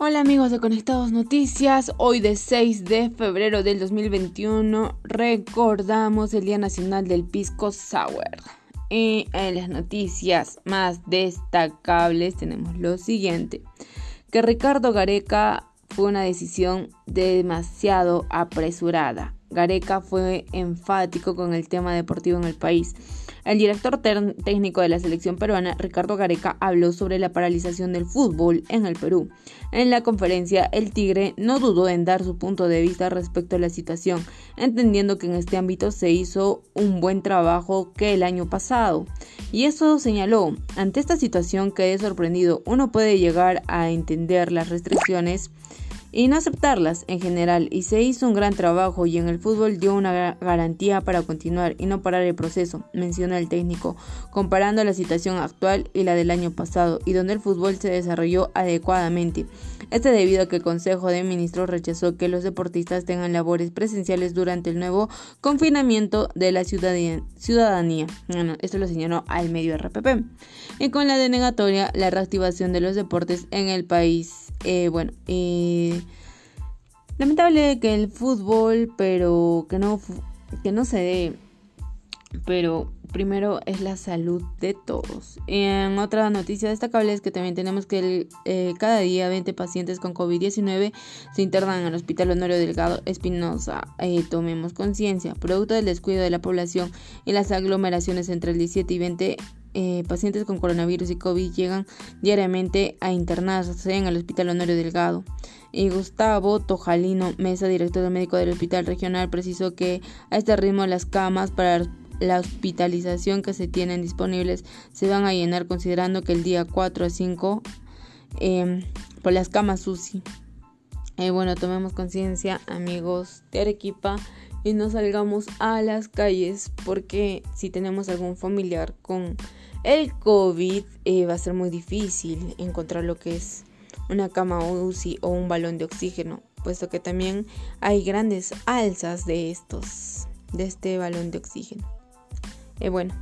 Hola amigos de Conectados Noticias, hoy de 6 de febrero del 2021 recordamos el Día Nacional del Pisco Sour. Y en las noticias más destacables tenemos lo siguiente, que Ricardo Gareca fue una decisión demasiado apresurada. Gareca fue enfático con el tema deportivo en el país el director técnico de la selección peruana, Ricardo Gareca, habló sobre la paralización del fútbol en el Perú. En la conferencia, el Tigre no dudó en dar su punto de vista respecto a la situación, entendiendo que en este ámbito se hizo un buen trabajo que el año pasado. Y eso señaló, ante esta situación quedé sorprendido, uno puede llegar a entender las restricciones y no aceptarlas en general y se hizo un gran trabajo y en el fútbol dio una garantía para continuar y no parar el proceso, menciona el técnico, comparando la situación actual y la del año pasado y donde el fútbol se desarrolló adecuadamente. Este debido a que el Consejo de Ministros rechazó que los deportistas tengan labores presenciales durante el nuevo confinamiento de la ciudadanía. Bueno, esto lo señaló al medio RPP. Y con la denegatoria, la reactivación de los deportes en el país eh, bueno, eh, lamentable que el fútbol, pero que no, que no se dé. Pero primero es la salud de todos. En otra noticia destacable es que también tenemos que eh, cada día 20 pacientes con COVID-19 se internan en el Hospital Honorio Delgado Espinosa. tomemos conciencia, producto del descuido de la población y las aglomeraciones entre el 17 y 20 eh, pacientes con coronavirus y COVID llegan diariamente a internarse en el Hospital Honorio Delgado. Y Gustavo Tojalino, mesa director médico del Hospital Regional, precisó que a este ritmo las camas para la hospitalización que se tienen disponibles se van a llenar considerando que el día 4 a 5 em, por las camas UCI. Eh, bueno, tomemos conciencia, amigos de Arequipa, y no salgamos a las calles porque si tenemos algún familiar con el COVID eh, va a ser muy difícil encontrar lo que es una cama UCI o un balón de oxígeno, puesto que también hay grandes alzas de estos, de este balón de oxígeno. Eh, bueno,